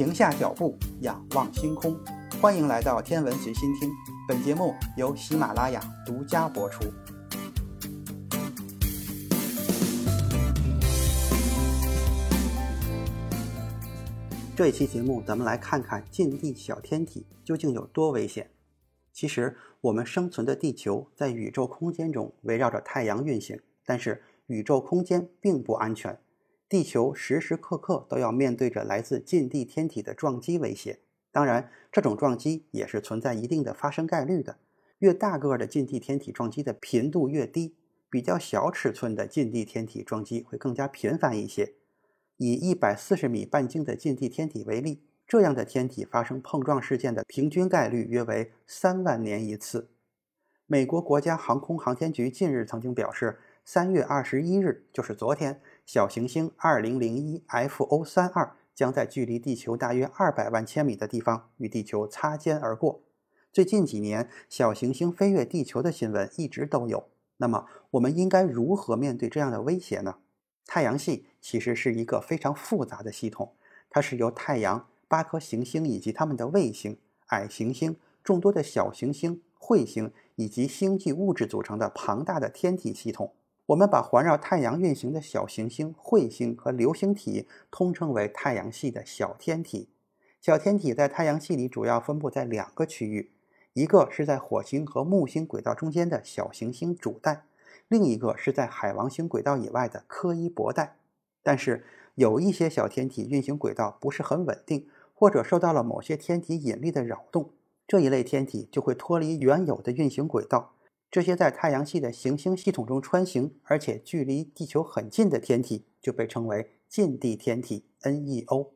停下脚步，仰望星空。欢迎来到天文随心听，本节目由喜马拉雅独家播出。这一期节目，咱们来看看近地小天体究竟有多危险。其实，我们生存的地球在宇宙空间中围绕着太阳运行，但是宇宙空间并不安全。地球时时刻刻都要面对着来自近地天体的撞击威胁，当然，这种撞击也是存在一定的发生概率的。越大个的近地天体撞击的频度越低，比较小尺寸的近地天体撞击会更加频繁一些。以一百四十米半径的近地天体为例，这样的天体发生碰撞事件的平均概率约为三万年一次。美国国家航空航天局近日曾经表示，三月二十一日，就是昨天。小行星二零零一 FO 三二将在距离地球大约二百万千米的地方与地球擦肩而过。最近几年，小行星飞越地球的新闻一直都有。那么，我们应该如何面对这样的威胁呢？太阳系其实是一个非常复杂的系统，它是由太阳、八颗行星以及它们的卫星、矮行星、众多的小行星、彗星以及星际物质组成的庞大的天体系统。我们把环绕太阳运行的小行星、彗星和流星体通称为太阳系的小天体。小天体在太阳系里主要分布在两个区域，一个是在火星和木星轨道中间的小行星主带，另一个是在海王星轨道以外的柯伊伯带。但是有一些小天体运行轨道不是很稳定，或者受到了某些天体引力的扰动，这一类天体就会脱离原有的运行轨道。这些在太阳系的行星系统中穿行，而且距离地球很近的天体，就被称为近地天体 （NEO）。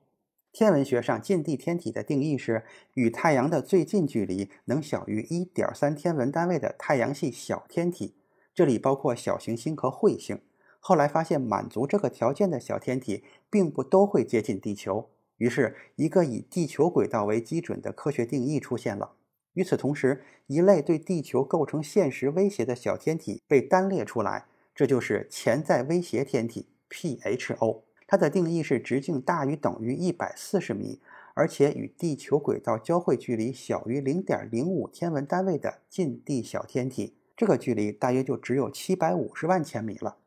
天文学上，近地天体的定义是与太阳的最近距离能小于1.3天文单位的太阳系小天体，这里包括小行星和彗星。后来发现，满足这个条件的小天体并不都会接近地球，于是，一个以地球轨道为基准的科学定义出现了。与此同时，一类对地球构成现实威胁的小天体被单列出来，这就是潜在威胁天体 （PHO）。它的定义是直径大于等于一百四十米，而且与地球轨道交汇距离小于零点零五天文单位的近地小天体。这个距离大约就只有七百五十万千米了。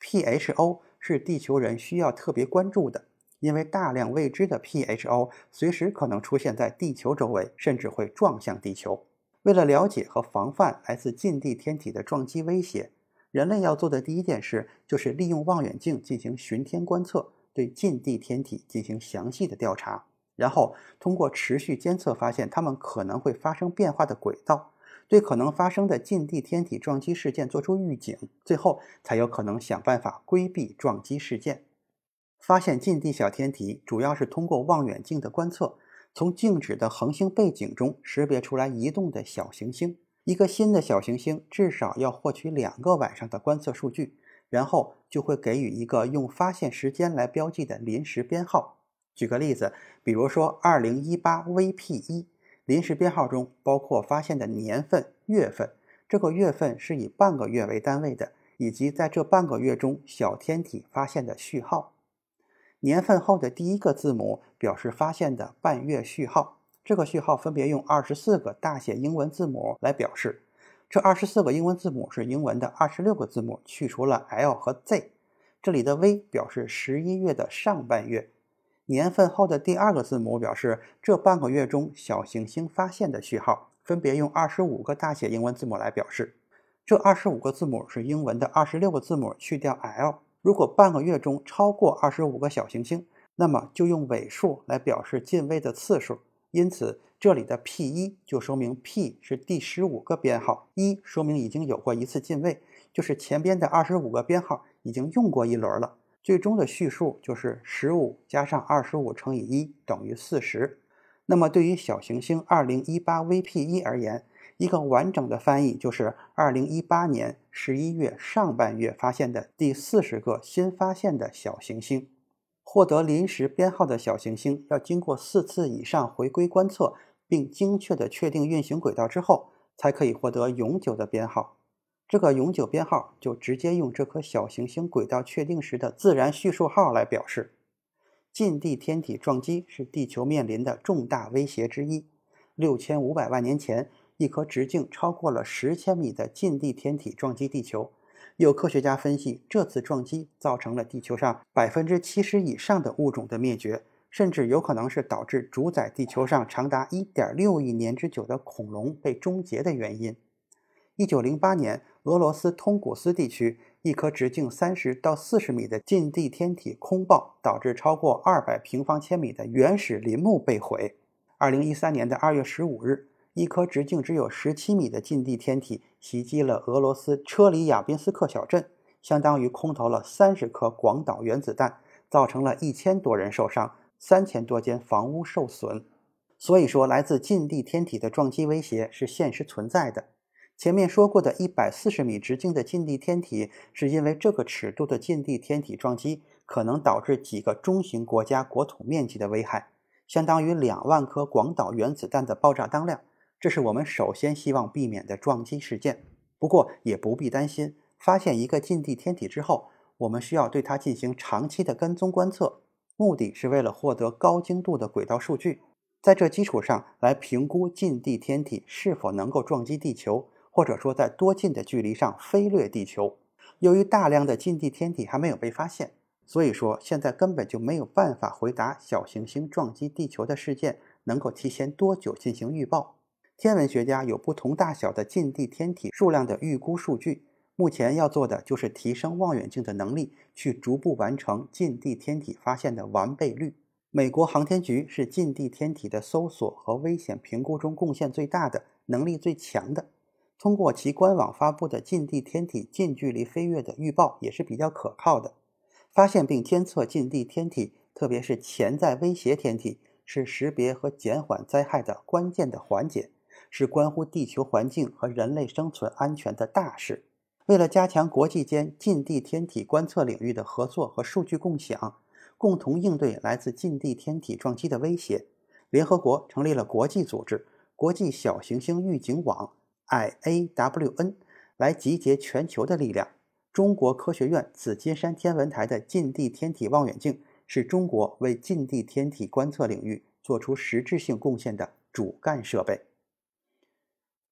PHO 是地球人需要特别关注的。因为大量未知的 PHO 随时可能出现在地球周围，甚至会撞向地球。为了了解和防范来自近地天体的撞击威胁，人类要做的第一件事就是利用望远镜进行巡天观测，对近地天体进行详细的调查，然后通过持续监测发现它们可能会发生变化的轨道，对可能发生的近地天体撞击事件做出预警，最后才有可能想办法规避撞击事件。发现近地小天体主要是通过望远镜的观测，从静止的恒星背景中识别出来移动的小行星。一个新的小行星至少要获取两个晚上的观测数据，然后就会给予一个用发现时间来标记的临时编号。举个例子，比如说2018 VP1，临时编号中包括发现的年份、月份，这个月份是以半个月为单位的，以及在这半个月中小天体发现的序号。年份后的第一个字母表示发现的半月序号，这个序号分别用二十四个大写英文字母来表示。这二十四个英文字母是英文的二十六个字母去除了 L 和 Z。这里的 V 表示十一月的上半月。年份后的第二个字母表示这半个月中小行星发现的序号，分别用二十五个大写英文字母来表示。这二十五个字母是英文的二十六个字母去掉 L。如果半个月中超过二十五个小行星，那么就用尾数来表示进位的次数。因此，这里的 P 一就说明 P 是第十五个编号，一说明已经有过一次进位，就是前边的二十五个编号已经用过一轮了。最终的序数就是十五加上二十五乘以一等于四十。那么对于小行星二零一八 VP 一而言，一个完整的翻译就是二零一八年十一月上半月发现的第四十个新发现的小行星。获得临时编号的小行星要经过四次以上回归观测，并精确的确定运行轨道之后，才可以获得永久的编号。这个永久编号就直接用这颗小行星轨道确定时的自然序数号来表示。近地天体撞击是地球面临的重大威胁之一。六千五百万年前，一颗直径超过了十千米的近地天体撞击地球。有科学家分析，这次撞击造成了地球上百分之七十以上的物种的灭绝，甚至有可能是导致主宰地球上长达一点六亿年之久的恐龙被终结的原因。一九零八年，俄罗斯通古斯地区。一颗直径三十到四十米的近地天体空爆，导致超过二百平方千米的原始林木被毁。二零一三年的二月十五日，一颗直径只有十七米的近地天体袭击了俄罗斯车里亚宾斯克小镇，相当于空投了三十颗广岛原子弹，造成了一千多人受伤，三千多间房屋受损。所以说，来自近地天体的撞击威胁是现实存在的。前面说过的140米直径的近地天体，是因为这个尺度的近地天体撞击可能导致几个中型国家国土面积的危害，相当于两万颗广岛原子弹的爆炸当量。这是我们首先希望避免的撞击事件。不过也不必担心，发现一个近地天体之后，我们需要对它进行长期的跟踪观测，目的是为了获得高精度的轨道数据，在这基础上来评估近地天体是否能够撞击地球。或者说，在多近的距离上飞掠地球。由于大量的近地天体还没有被发现，所以说现在根本就没有办法回答小行星撞击地球的事件能够提前多久进行预报。天文学家有不同大小的近地天体数量的预估数据，目前要做的就是提升望远镜的能力，去逐步完成近地天体发现的完备率。美国航天局是近地天体的搜索和危险评估中贡献最大的、能力最强的。通过其官网发布的近地天体近距离飞跃的预报也是比较可靠的。发现并监测近地天体，特别是潜在威胁天体，是识别和减缓灾害的关键的环节，是关乎地球环境和人类生存安全的大事。为了加强国际间近地天体观测领域的合作和数据共享，共同应对来自近地天体撞击的威胁，联合国成立了国际组织——国际小行星预警网。IAWN 来集结全球的力量。中国科学院紫金山天文台的近地天体望远镜是中国为近地天体观测领域做出实质性贡献的主干设备。